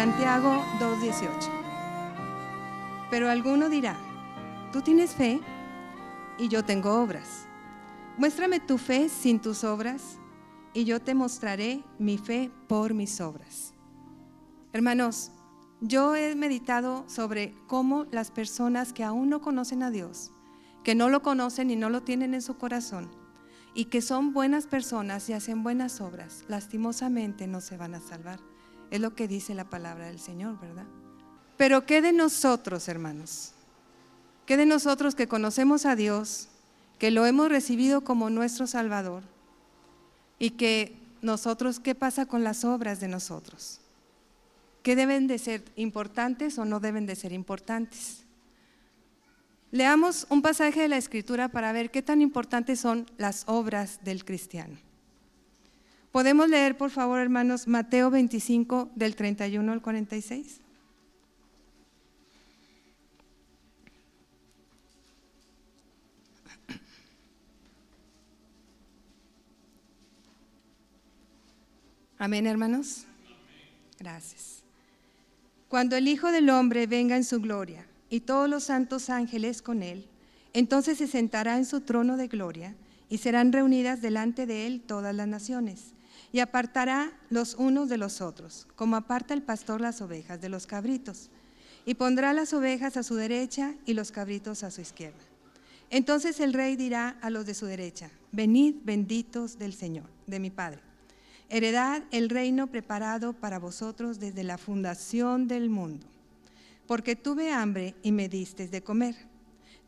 Santiago 2.18. Pero alguno dirá, tú tienes fe y yo tengo obras. Muéstrame tu fe sin tus obras y yo te mostraré mi fe por mis obras. Hermanos, yo he meditado sobre cómo las personas que aún no conocen a Dios, que no lo conocen y no lo tienen en su corazón, y que son buenas personas y hacen buenas obras, lastimosamente no se van a salvar. Es lo que dice la palabra del Señor, ¿verdad? Pero ¿qué de nosotros, hermanos? ¿Qué de nosotros que conocemos a Dios, que lo hemos recibido como nuestro Salvador? Y que nosotros, ¿qué pasa con las obras de nosotros? ¿Qué deben de ser importantes o no deben de ser importantes? Leamos un pasaje de la Escritura para ver qué tan importantes son las obras del cristiano. Podemos leer, por favor, hermanos, Mateo 25 del 31 al 46. Amén, hermanos. Gracias. Cuando el Hijo del Hombre venga en su gloria y todos los santos ángeles con él, entonces se sentará en su trono de gloria y serán reunidas delante de él todas las naciones y apartará los unos de los otros, como aparta el pastor las ovejas de los cabritos, y pondrá las ovejas a su derecha y los cabritos a su izquierda. Entonces el rey dirá a los de su derecha, venid benditos del Señor, de mi Padre Heredad el reino preparado para vosotros desde la fundación del mundo. Porque tuve hambre y me disteis de comer.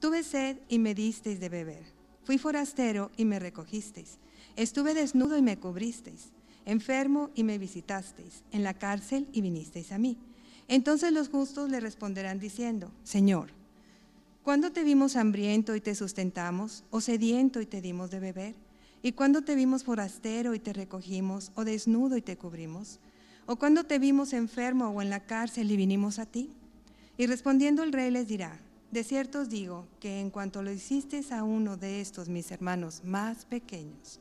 Tuve sed y me disteis de beber. Fui forastero y me recogisteis. Estuve desnudo y me cubristeis. Enfermo y me visitasteis. En la cárcel y vinisteis a mí. Entonces los justos le responderán diciendo, Señor, ¿cuándo te vimos hambriento y te sustentamos, o sediento y te dimos de beber? ¿Y cuando te vimos forastero y te recogimos, o desnudo y te cubrimos? ¿O cuando te vimos enfermo o en la cárcel y vinimos a ti? Y respondiendo el rey les dirá, de cierto os digo que en cuanto lo hicisteis a uno de estos mis hermanos más pequeños,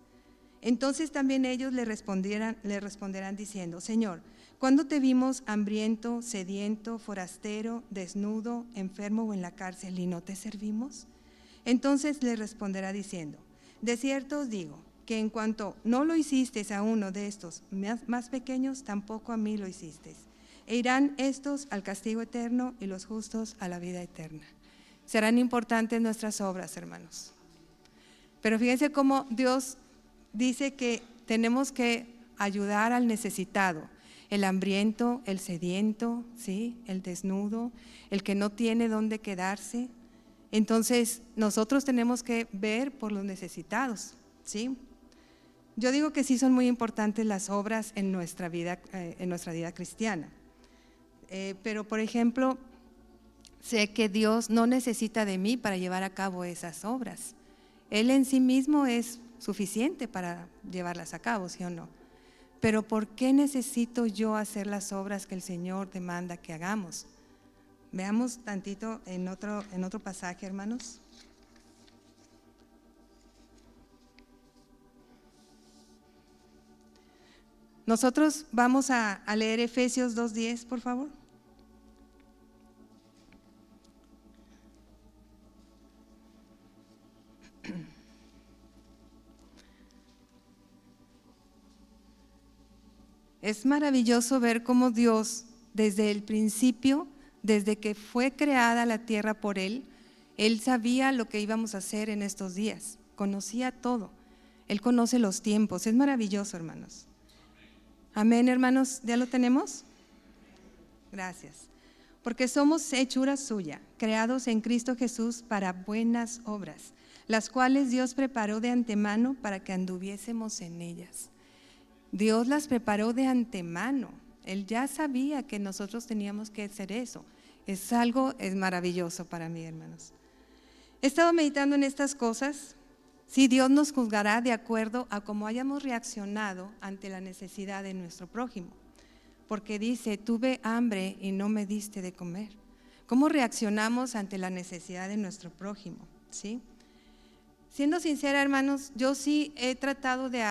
Entonces también ellos le, le responderán diciendo, Señor, ¿cuándo te vimos hambriento, sediento, forastero, desnudo, enfermo o en la cárcel y no te servimos? Entonces le responderá diciendo, de cierto os digo, que en cuanto no lo hicisteis a uno de estos más pequeños, tampoco a mí lo hicisteis e irán estos al castigo eterno y los justos a la vida eterna. Serán importantes nuestras obras, hermanos. Pero fíjense cómo Dios dice que tenemos que ayudar al necesitado, el hambriento, el sediento, ¿sí? el desnudo, el que no tiene dónde quedarse. Entonces, nosotros tenemos que ver por los necesitados, ¿sí? Yo digo que sí son muy importantes las obras en nuestra vida, eh, en nuestra vida cristiana. Eh, pero por ejemplo, sé que Dios no necesita de mí para llevar a cabo esas obras. Él en sí mismo es suficiente para llevarlas a cabo, ¿sí o no? Pero ¿por qué necesito yo hacer las obras que el Señor demanda que hagamos? Veamos tantito en otro, en otro pasaje, hermanos. Nosotros vamos a, a leer Efesios 2.10, por favor. Es maravilloso ver cómo Dios, desde el principio, desde que fue creada la tierra por Él, Él sabía lo que íbamos a hacer en estos días, conocía todo. Él conoce los tiempos, es maravilloso, hermanos. Amén, hermanos, ¿ya lo tenemos? Gracias. Porque somos hechura suya, creados en Cristo Jesús para buenas obras, las cuales Dios preparó de antemano para que anduviésemos en ellas. Dios las preparó de antemano. Él ya sabía que nosotros teníamos que hacer eso. Es algo, es maravilloso para mí, hermanos. He estado meditando en estas cosas, Sí, Dios nos juzgará de acuerdo a cómo hayamos reaccionado ante la necesidad de nuestro prójimo. Porque dice, tuve hambre y no me diste de comer. ¿Cómo reaccionamos ante la necesidad de nuestro prójimo? ¿Sí? Siendo sincera, hermanos, yo sí he tratado de,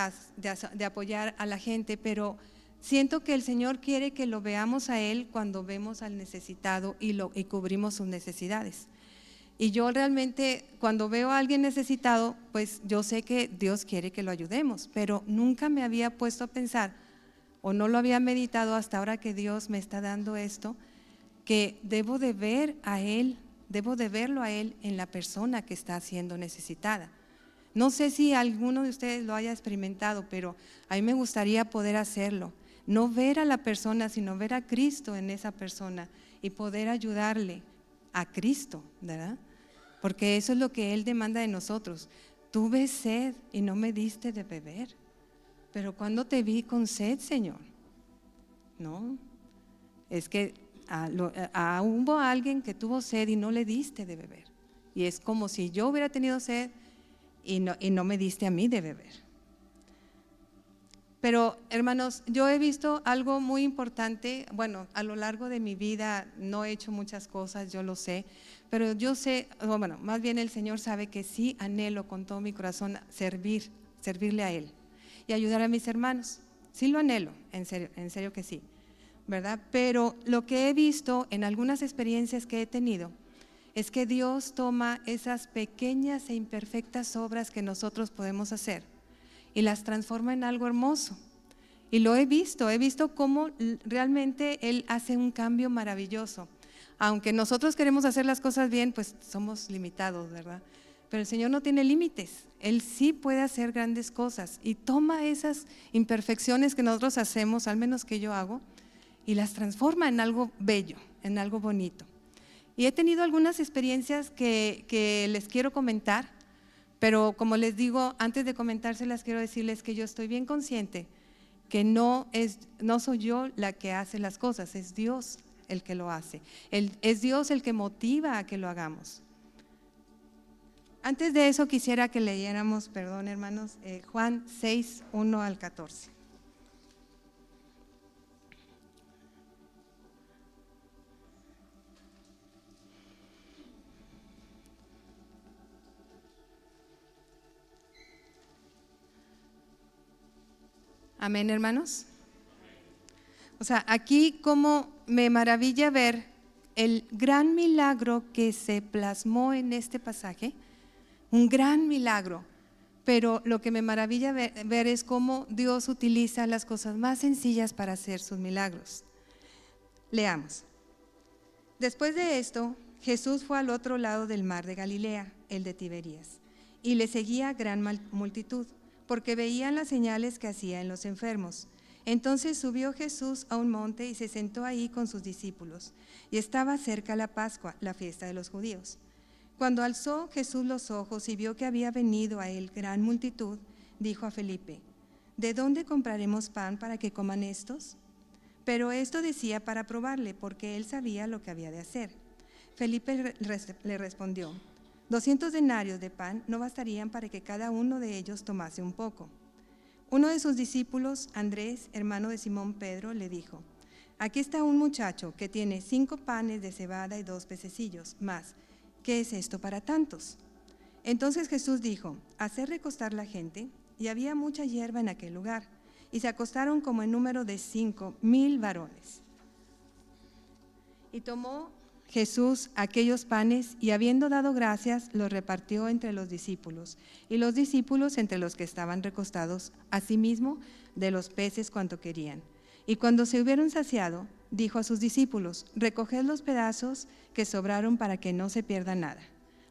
apoyar a la gente, pero siento que el Señor quiere que lo veamos a Él cuando vemos al necesitado y, y cubrimos sus necesidades. Y yo realmente cuando veo a alguien necesitado, pues yo sé que Dios quiere que lo ayudemos, pero nunca me había puesto a pensar o no lo había meditado hasta ahora que Dios me está dando esto, que debo de ver a Él, debo de verlo a Él en la persona que está siendo necesitada. No sé si alguno de ustedes lo haya experimentado, pero a mí me gustaría poder hacerlo. No ver a la persona, sino ver a Cristo en esa persona y poder ayudarle a Cristo, ¿verdad? porque eso es lo que Él demanda de nosotros. Tuve sed y no me diste de beber. Pero cuando te vi con sed, Señor? No, es que hubo alguien que tuvo sed y no le diste de beber. Y es como si yo hubiera tenido sed y no, y no me diste a mí de beber. Pero hermanos, yo he visto algo muy importante, bueno, a lo largo de mi vida no he hecho muchas cosas, yo lo sé, pero yo sé, bueno, más bien el Señor sabe que sí anhelo con todo mi corazón servir, servirle a Él y ayudar a mis hermanos. Sí lo anhelo, en serio, en serio que sí, Pero lo que he visto en algunas experiencias que he tenido es que Dios toma esas pequeñas e imperfectas obras que nosotros podemos hacer y las transforma en algo hermoso. Y lo he visto, he visto cómo realmente Él hace un cambio maravilloso. Aunque nosotros queremos hacer las cosas bien, pues somos limitados, ¿verdad? Pero el Señor no tiene límites. Él sí puede hacer grandes cosas y toma esas imperfecciones que nosotros hacemos, al menos que yo hago, y las transforma en algo bello, en algo bonito. Y he tenido algunas experiencias que, les quiero comentar pero como les digo, antes de comentárselas, quiero decirles que yo estoy bien consciente que no, es, no soy yo la que hace las cosas, es Dios el que lo hace. es Dios el que motiva a que lo hagamos. Antes de eso quisiera que leyéramos, perdón hermanos, eh, Juan 6, 1 al 14. Amén, hermanos. O sea, aquí como me maravilla ver el gran milagro que se plasmó en este pasaje, un gran milagro, pero lo que me maravilla ver, es cómo Dios utiliza las cosas más sencillas para hacer sus milagros. Leamos. Después de esto, Jesús fue al otro lado del mar de Galilea, el de Tiberías, y le seguía gran multitud porque veían las señales que hacía en los enfermos. Entonces subió Jesús a un monte y se sentó ahí con sus discípulos. Y estaba cerca la Pascua, la fiesta de los judíos. Cuando alzó Jesús los ojos y vio que había venido a él gran multitud, dijo a Felipe, ¿de dónde compraremos pan para que coman estos? Pero esto decía para probarle, porque él sabía lo que había de hacer. Felipe le respondió, Doscientos denarios de pan no bastarían para que cada uno de ellos tomase un poco. Uno de sus discípulos, Andrés, hermano de Simón Pedro, le dijo, Aquí está un muchacho que tiene cinco panes de cebada y dos pececillos, más, ¿qué es esto para tantos? Entonces Jesús dijo, hacer recostar la gente, y había mucha hierba en aquel lugar, y se acostaron como en número de cinco mil varones. Y tomó Jesús aquellos panes y habiendo dado gracias, los repartió entre los discípulos y los discípulos entre los que estaban recostados, asimismo de los peces cuanto querían. Y cuando se hubieron saciado, dijo a sus discípulos, recoged los pedazos que sobraron para que no se pierda nada.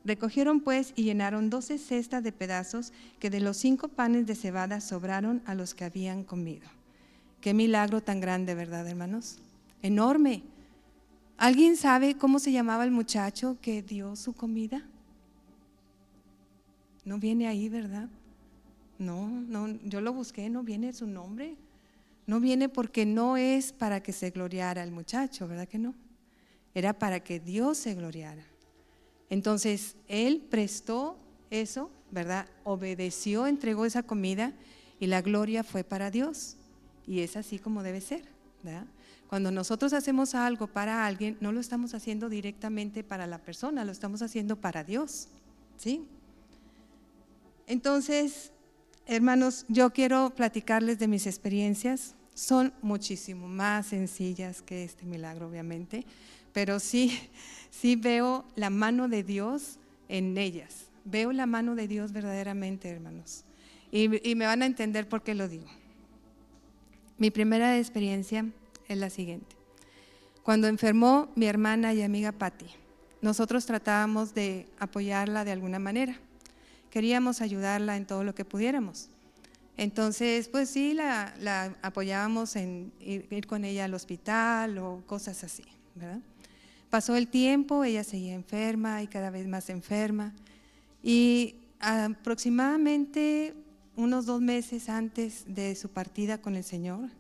Recogieron pues y llenaron doce cestas de pedazos que de los cinco panes de cebada sobraron a los que habían comido. Qué milagro tan grande, ¿verdad, hermanos? Enorme ¿Alguien sabe cómo se llamaba el muchacho que dio su comida? No viene ahí, ¿verdad? No, no, yo lo busqué, no viene su nombre. No viene porque no es para que se gloriara el muchacho, ¿verdad que no? Era para que Dios se gloriara. Entonces, Él prestó eso ¿verdad? Obedeció, entregó esa comida y la gloria fue para Dios. Y es así como debe ser, ¿verdad? Cuando nosotros hacemos algo para alguien, no lo estamos haciendo directamente para la persona, lo estamos haciendo para Dios, ¿sí? Entonces, hermanos, yo quiero platicarles de mis experiencias. Son muchísimo más sencillas que este milagro, obviamente, pero sí, sí veo la mano de Dios en ellas. Veo la mano de Dios verdaderamente, hermanos. Y, y me van a entender por qué lo digo. Mi primera experiencia es la siguiente. Cuando enfermó mi hermana y amiga Patty, nosotros tratábamos de apoyarla de alguna manera. Queríamos ayudarla en todo lo que pudiéramos. Entonces, pues sí, la, apoyábamos en ir, con ella al hospital o cosas así, Pasó el tiempo, ella seguía enferma y cada vez más enferma. Y aproximadamente unos dos meses antes de su partida con el Señor,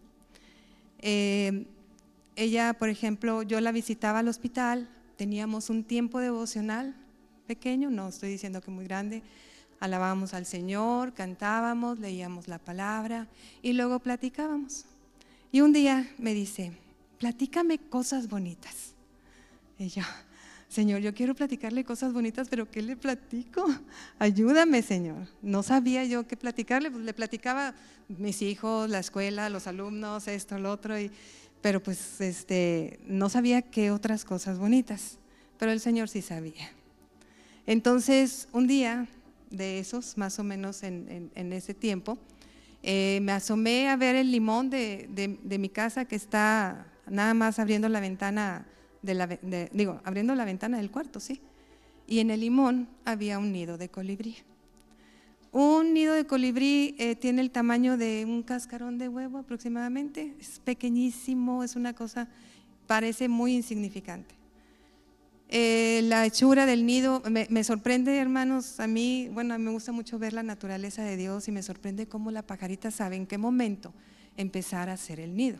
eh, ella, por ejemplo, yo la visitaba al hospital, teníamos un tiempo devocional pequeño, no estoy diciendo que muy grande, alabábamos al Señor, cantábamos, leíamos la palabra y luego platicábamos. Y un día me dice, platícame cosas bonitas. Y yo, Señor, yo quiero platicarle cosas bonitas, pero ¿qué le platico? Ayúdame, Señor. No sabía yo qué platicarle, pues le platicaba mis hijos, la escuela, los alumnos, esto, lo otro, y, pero pues este, no sabía qué otras cosas bonitas, pero el Señor sí sabía. Entonces, un día de esos, más o menos en, ese tiempo, eh, me asomé a ver el limón de, de mi casa que está nada más abriendo la ventana digo, abriendo la ventana del cuarto, sí. Y en el limón había un nido de colibrí. Un nido de colibrí eh, tiene el tamaño de un cascarón de huevo aproximadamente. Es pequeñísimo, es una cosa, parece muy insignificante. Eh, la hechura del nido me, me, sorprende, hermanos, a mí, bueno, me gusta mucho ver la naturaleza de Dios y me sorprende cómo la pajarita sabe en qué momento empezar a hacer el nido.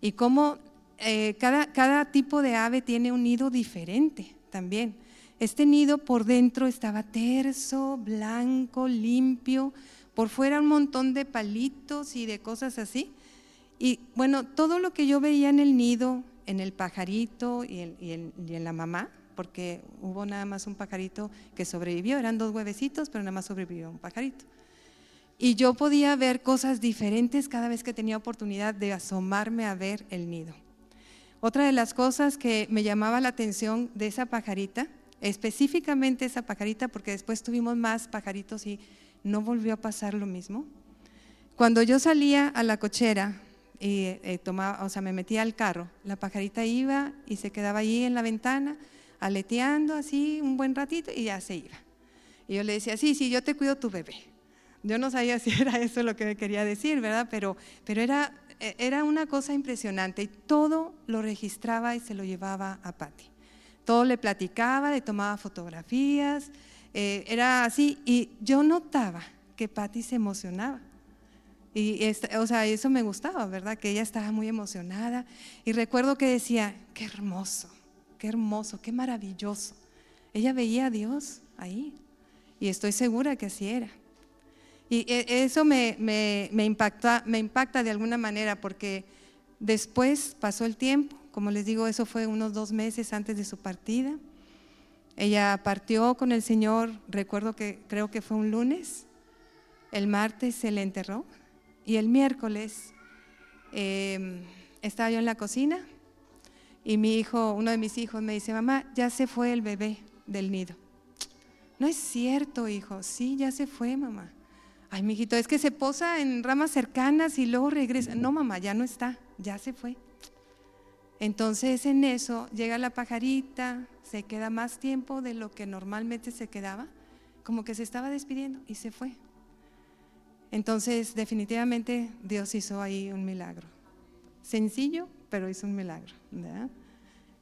Y cómo eh, cada, cada tipo de ave tiene un nido diferente también. Este nido por dentro estaba terso, blanco, limpio, por fuera un montón de palitos y de cosas así. Y bueno, todo lo que yo veía en el nido, en el pajarito y en, y en, la mamá, porque hubo nada más un pajarito que sobrevivió, eran dos huevecitos, pero nada más sobrevivió un pajarito. Y yo podía ver cosas diferentes cada vez que tenía oportunidad de asomarme a ver el nido. Otra de las cosas que me llamaba la atención de esa pajarita, específicamente esa pajarita, porque después tuvimos más pajaritos y no volvió a pasar lo mismo. Cuando yo salía a la cochera y eh, tomaba, o sea, me metía al carro, la pajarita iba y se quedaba ahí en la ventana, aleteando así un buen ratito y ya se iba. Y yo le decía, sí, sí, yo te cuido tu bebé. Yo no sabía si era eso lo que me quería decir, ¿verdad? Pero, pero era era una cosa impresionante y todo lo registraba y se lo llevaba a Patty. Todo le platicaba, le tomaba fotografías, eh, era así y yo notaba que Patty se emocionaba. Y o sea, eso me gustaba, ¿verdad? Que ella estaba muy emocionada. Y recuerdo que decía, qué hermoso, qué hermoso, qué maravilloso. Ella veía a Dios ahí. Y estoy segura que así era. Y e, eso me, me, impacta, me impacta de alguna manera porque después pasó el tiempo, como les digo, eso fue unos dos meses antes de su partida. Ella partió con el Señor, recuerdo que creo que fue un lunes, el martes se le enterró y el miércoles em, estaba yo en la cocina y mi hijo, uno de mis hijos me dice, mamá, ya se fue el bebé del nido. No es cierto, hijo, sí, ya se fue, mamá. Ay, mijito, es que se posa en ramas cercanas y luego regresa. No, mamá, ya no está, ya se fue. Entonces en eso llega la pajarita, se queda más tiempo de lo que normalmente se quedaba, como que se estaba despidiendo y se fue. Entonces definitivamente Dios hizo ahí un milagro. Sencillo, pero hizo un milagro.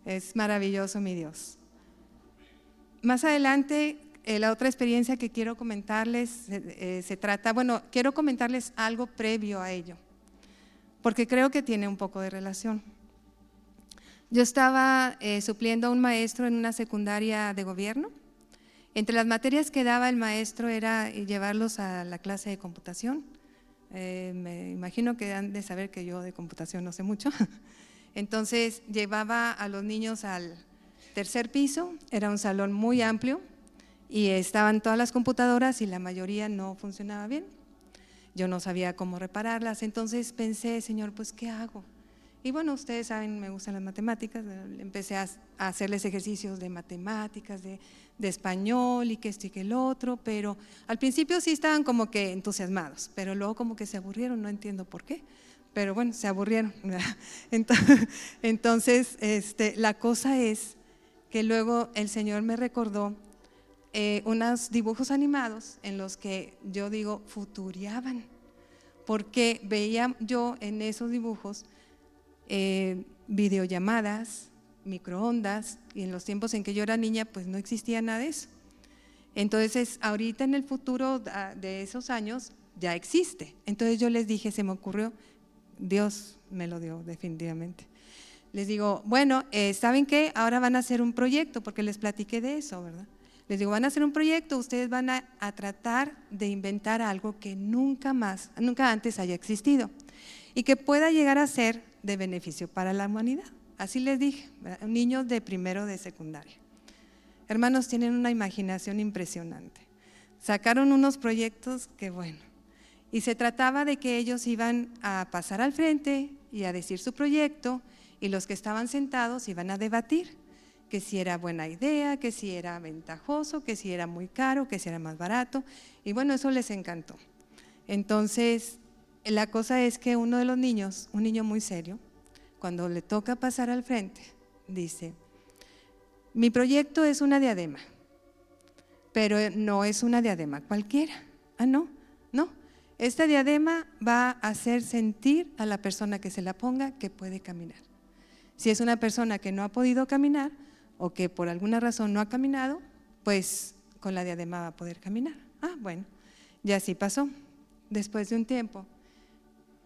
Es maravilloso mi Dios. Más adelante eh, la otra experiencia que quiero comentarles eh, se trata, bueno, quiero comentarles algo previo a ello, porque creo que tiene un poco de relación. Yo estaba eh, supliendo a un maestro en una secundaria de gobierno Entre las materias que daba el maestro era llevarlos a la clase de computación. Eh, me imagino que han de saber que yo de computación no sé mucho. Entonces llevaba a los niños al tercer piso, era un salón muy amplio y estaban todas las computadoras y la mayoría no funcionaba bien. Yo no sabía cómo repararlas, entonces pensé, Señor, pues ¿qué hago? Y bueno, ustedes saben, me gustan las matemáticas, empecé a, hacerles ejercicios de matemáticas, de, español y que esto y que el otro, pero al principio sí estaban como que entusiasmados, pero luego como que se aburrieron, no entiendo por qué, pero bueno, se aburrieron. Entonces, este, la cosa es que luego el Señor me recordó eh, unos dibujos animados en los que yo digo, futuriaban, porque veía yo en esos dibujos eh, videollamadas, microondas, y en los tiempos en que yo era niña, pues no existía nada de eso. Entonces, ahorita en el futuro de esos años ya existe. Entonces yo les dije, se me ocurrió, Dios me lo dio definitivamente. Les digo, bueno, eh, ¿saben qué? Ahora van a hacer un proyecto, porque les platiqué de eso, ¿verdad? Les digo, van a hacer un proyecto, ustedes van a, tratar de inventar algo que nunca más, nunca antes haya existido y que pueda llegar a ser de beneficio para la humanidad. Así les dije, niños de primero de secundaria. Hermanos, tienen una imaginación impresionante. Sacaron unos proyectos que bueno. Y se trataba de que ellos iban a pasar al frente y a decir su proyecto y los que estaban sentados iban a debatir que si era buena idea, que si era ventajoso, que si era muy caro, que si era más barato. Y bueno, eso les encantó. Entonces, la cosa es que uno de los niños, un niño muy serio, cuando le toca pasar al frente, dice, mi proyecto es una diadema, pero no es una diadema cualquiera. Ah, no, no. Esta diadema va a hacer sentir a la persona que se la ponga que puede caminar. Si es una persona que no ha podido caminar o que por alguna razón no ha caminado, pues con la diadema va a poder caminar. Ah, bueno, y así pasó. Después de un tiempo,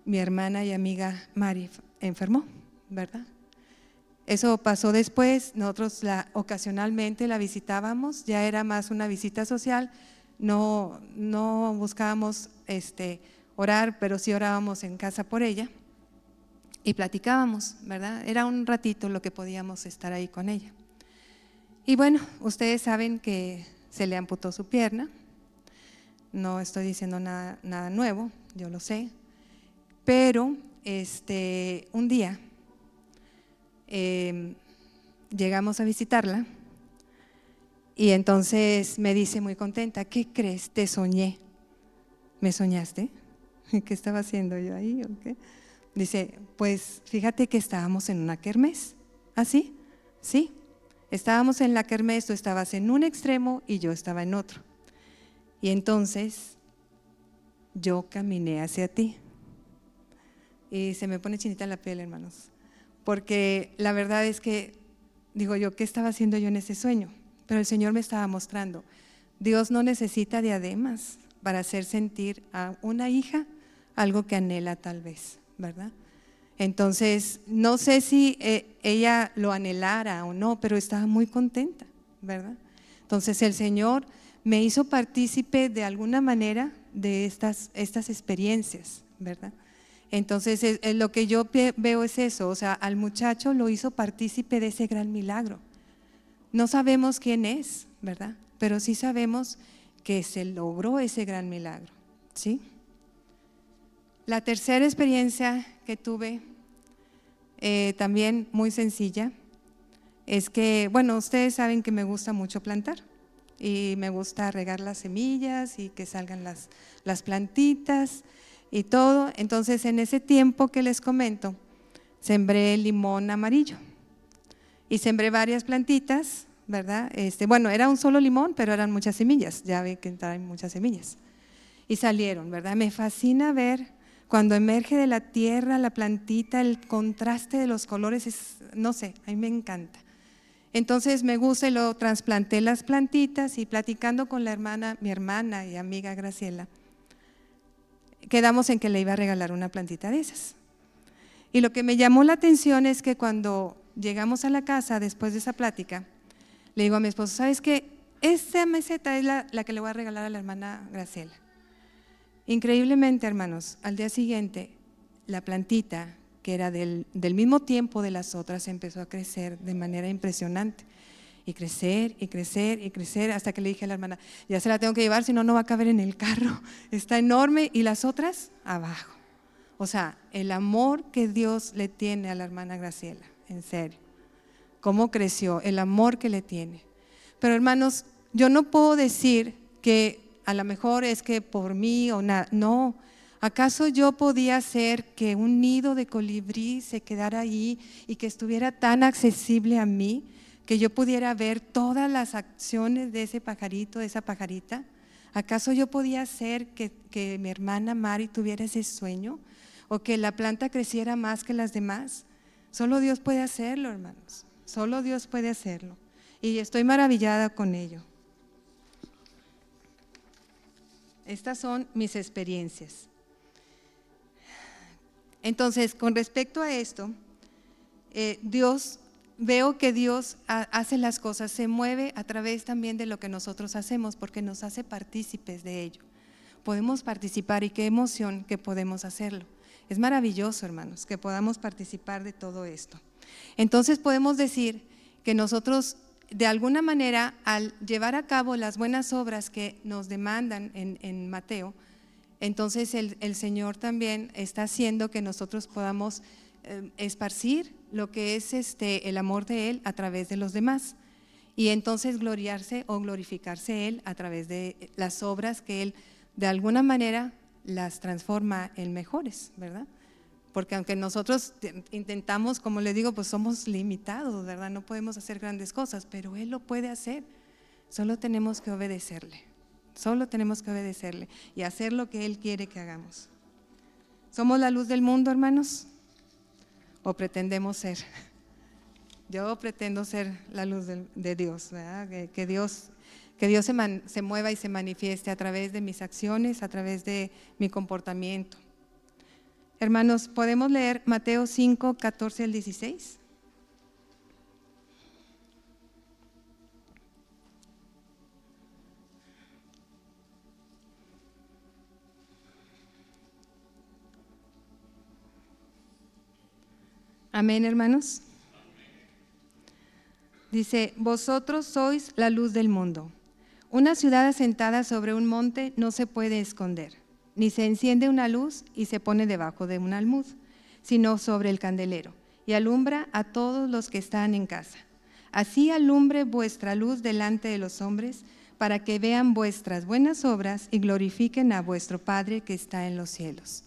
mi hermana y amiga Mari enfermó, ¿verdad? Eso pasó después, nosotros la, ocasionalmente la visitábamos, ya era más una visita social, no, no buscábamos este, orar, pero sí orábamos en casa por ella y platicábamos, ¿verdad? Era un ratito lo que podíamos estar ahí con ella. Y bueno, ustedes saben que se le amputó su pierna, no estoy diciendo nada, nuevo, yo lo sé, pero este, un día em, llegamos a visitarla y entonces me dice muy contenta, ¿qué crees? Te soñé. ¿Me soñaste? ¿Qué estaba haciendo yo ahí? Dice, pues fíjate que estábamos en una kermés. ¿Ah, sí? Estábamos en la kermés, tú estabas en un extremo y yo estaba en otro. Y entonces yo caminé hacia ti y se me pone chinita la piel, hermanos. Porque la verdad es que, digo yo, ¿qué estaba haciendo yo en ese sueño? Pero el Señor me estaba mostrando, Dios no necesita diademas para hacer sentir a una hija algo que anhela tal vez, ¿verdad? Entonces, no sé si eh, ella lo anhelara o no, pero estaba muy contenta, ¿verdad? Entonces el Señor me hizo partícipe de alguna manera de estas, estas experiencias, ¿verdad? Entonces, lo que yo veo es eso, o sea, al muchacho lo hizo partícipe de ese gran milagro. No sabemos quién es, ¿verdad? Pero sí sabemos que se logró ese gran milagro, ¿sí? La tercera experiencia que tuve, eh, también muy sencilla, es que, bueno, ustedes saben que me gusta mucho plantar y me gusta regar las semillas y que salgan las, las plantitas y todo. Entonces, en ese tiempo que les comento, sembré limón amarillo y sembré varias plantitas, ¿verdad? Este, bueno, era un solo limón, pero eran muchas semillas, ya ve que traen muchas semillas. Y salieron, ¿verdad? Me fascina ver cuando emerge de la tierra la plantita, el contraste de los colores, es, no sé, a mí me encanta. Entonces me gusta y lo trasplanté las plantitas y platicando con la hermana, mi hermana y amiga Graciela, quedamos en que le iba a regalar una plantita de esas. Y lo que me llamó la atención es que cuando llegamos a la casa después de esa plática, le digo a mi esposo, ¿sabes qué? esa meseta es la, la que le voy a regalar a la hermana Graciela. Increíblemente, hermanos, al día siguiente, la plantita, que era del, del, mismo tiempo de las otras, empezó a crecer de manera impresionante. Y crecer, y crecer, y crecer, hasta que le dije a la hermana, ya se la tengo que llevar, si no, no va a caber en el carro. Está enorme y las otras abajo. O sea, el amor que Dios le tiene a la hermana Graciela, en serio. Cómo creció, el amor que le tiene. Pero hermanos, yo no puedo decir que a lo mejor es que por mí o nada. No. ¿Acaso yo podía hacer que un nido de colibrí se quedara ahí y que estuviera tan accesible a mí que yo pudiera ver todas las acciones de ese pajarito, de esa pajarita? ¿Acaso yo podía hacer que, que mi hermana Mari tuviera ese sueño? ¿O que la planta creciera más que las demás? Solo Dios puede hacerlo, hermanos. Solo Dios puede hacerlo. Y estoy maravillada con ello. Estas son mis experiencias. Entonces, con respecto a esto, eh, Dios, veo que Dios hace las cosas, se mueve a través también de lo que nosotros hacemos, porque nos hace partícipes de ello. Podemos participar y qué emoción que podemos hacerlo. Es maravilloso, hermanos, que podamos participar de todo esto. Entonces podemos decir que nosotros, de alguna manera, al llevar a cabo las buenas obras que nos demandan en Mateo, entonces el, Señor también está haciendo que nosotros podamos eh, esparcir lo que es este, el amor de Él a través de los demás. Y entonces gloriarse o glorificarse Él a través de las obras que Él de alguna manera las transforma en mejores, ¿verdad? Porque aunque nosotros intentamos, como le digo, pues somos limitados, ¿verdad? No podemos hacer grandes cosas, pero Él lo puede hacer. Solo tenemos que obedecerle. Solo tenemos que obedecerle y hacer lo que Él quiere que hagamos. ¿Somos la luz del mundo, hermanos? ¿O pretendemos ser? Yo pretendo ser la luz de, Dios, Que, Dios, que Dios se, se mueva y se manifieste a través de mis acciones, a través de mi comportamiento. Hermanos, ¿podemos leer Mateo 5, 14 al 16? Amén, hermanos. Dice, vosotros sois la luz del mundo. Una ciudad asentada sobre un monte no se puede esconder, ni se enciende una luz y se pone debajo de un almud, sino sobre el candelero, y alumbra a todos los que están en casa. Así alumbre vuestra luz delante de los hombres, para que vean vuestras buenas obras y glorifiquen a vuestro Padre que está en los cielos.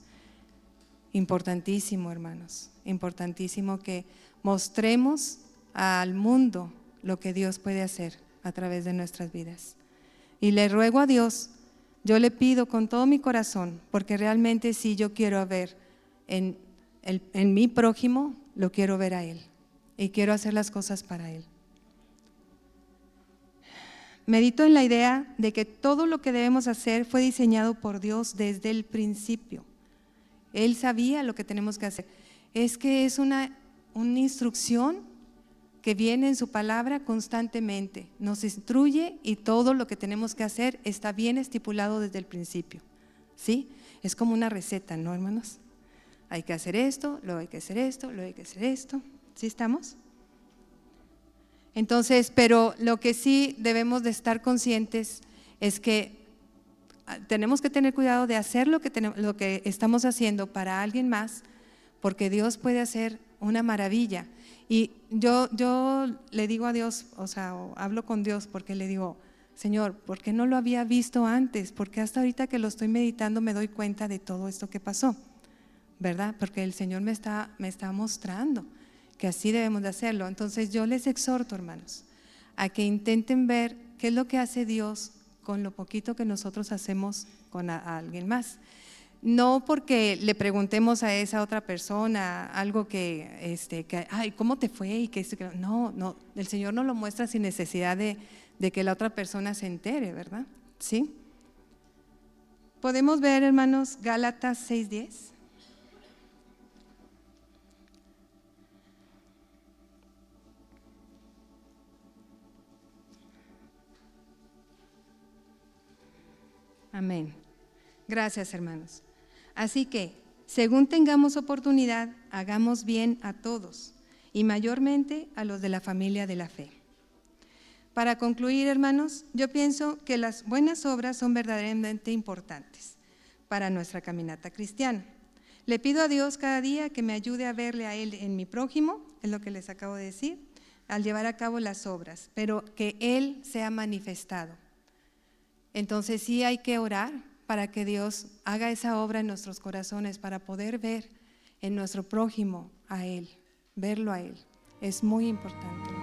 Importantísimo, hermanos importantísimo que mostremos al mundo lo que Dios puede hacer a través de nuestras vidas. Y le ruego a Dios, yo le pido con todo mi corazón, porque realmente si yo quiero ver en, en mi prójimo, lo quiero ver a Él. Y quiero hacer las cosas para Él. Medito en la idea de que todo lo que debemos hacer fue diseñado por Dios desde el principio. Él sabía lo que tenemos que hacer es que es una, una instrucción que viene en su palabra constantemente. Nos instruye y todo lo que tenemos que hacer está bien estipulado desde el principio. ¿Sí? Es como una receta, ¿no, hermanos? Hay que hacer esto, luego hay que hacer esto, luego hay que hacer esto. ¿Sí estamos? Entonces, pero lo que sí debemos de estar conscientes es que ah, tenemos que tener cuidado de hacer lo que, lo que estamos haciendo para alguien más, porque Dios puede hacer una maravilla. Y yo, yo le digo a Dios, o sea, hablo con Dios porque le digo, Señor, ¿por qué no lo había visto antes? Porque hasta ahorita que lo estoy meditando me doy cuenta de todo esto que pasó, ¿verdad? Porque el Señor me está, me está mostrando que así debemos de hacerlo. Entonces yo les exhorto, hermanos, a que intenten ver qué es lo que hace Dios con lo poquito que nosotros hacemos con alguien más no porque le preguntemos a esa otra persona algo que, este, que ay, ¿cómo te fue? Y que, no, no, el Señor no lo muestra sin necesidad de, de que la otra persona se entere, ¿verdad? ¿Sí? Podemos ver, hermanos, Gálatas 6.10. Amén. Gracias, hermanos. Así que, según tengamos oportunidad, hagamos bien a todos y mayormente a los de la familia de la fe. Para concluir, hermanos, yo pienso que las buenas obras son verdaderamente importantes para nuestra caminata cristiana. Le pido a Dios cada día que me ayude a verle a Él en mi prójimo, es lo que les acabo de decir, al llevar a cabo las obras, pero que Él sea manifestado. Entonces sí hay que orar para que Dios haga esa obra en nuestros corazones, para poder ver en nuestro prójimo a Él, verlo a Él. Es muy importante.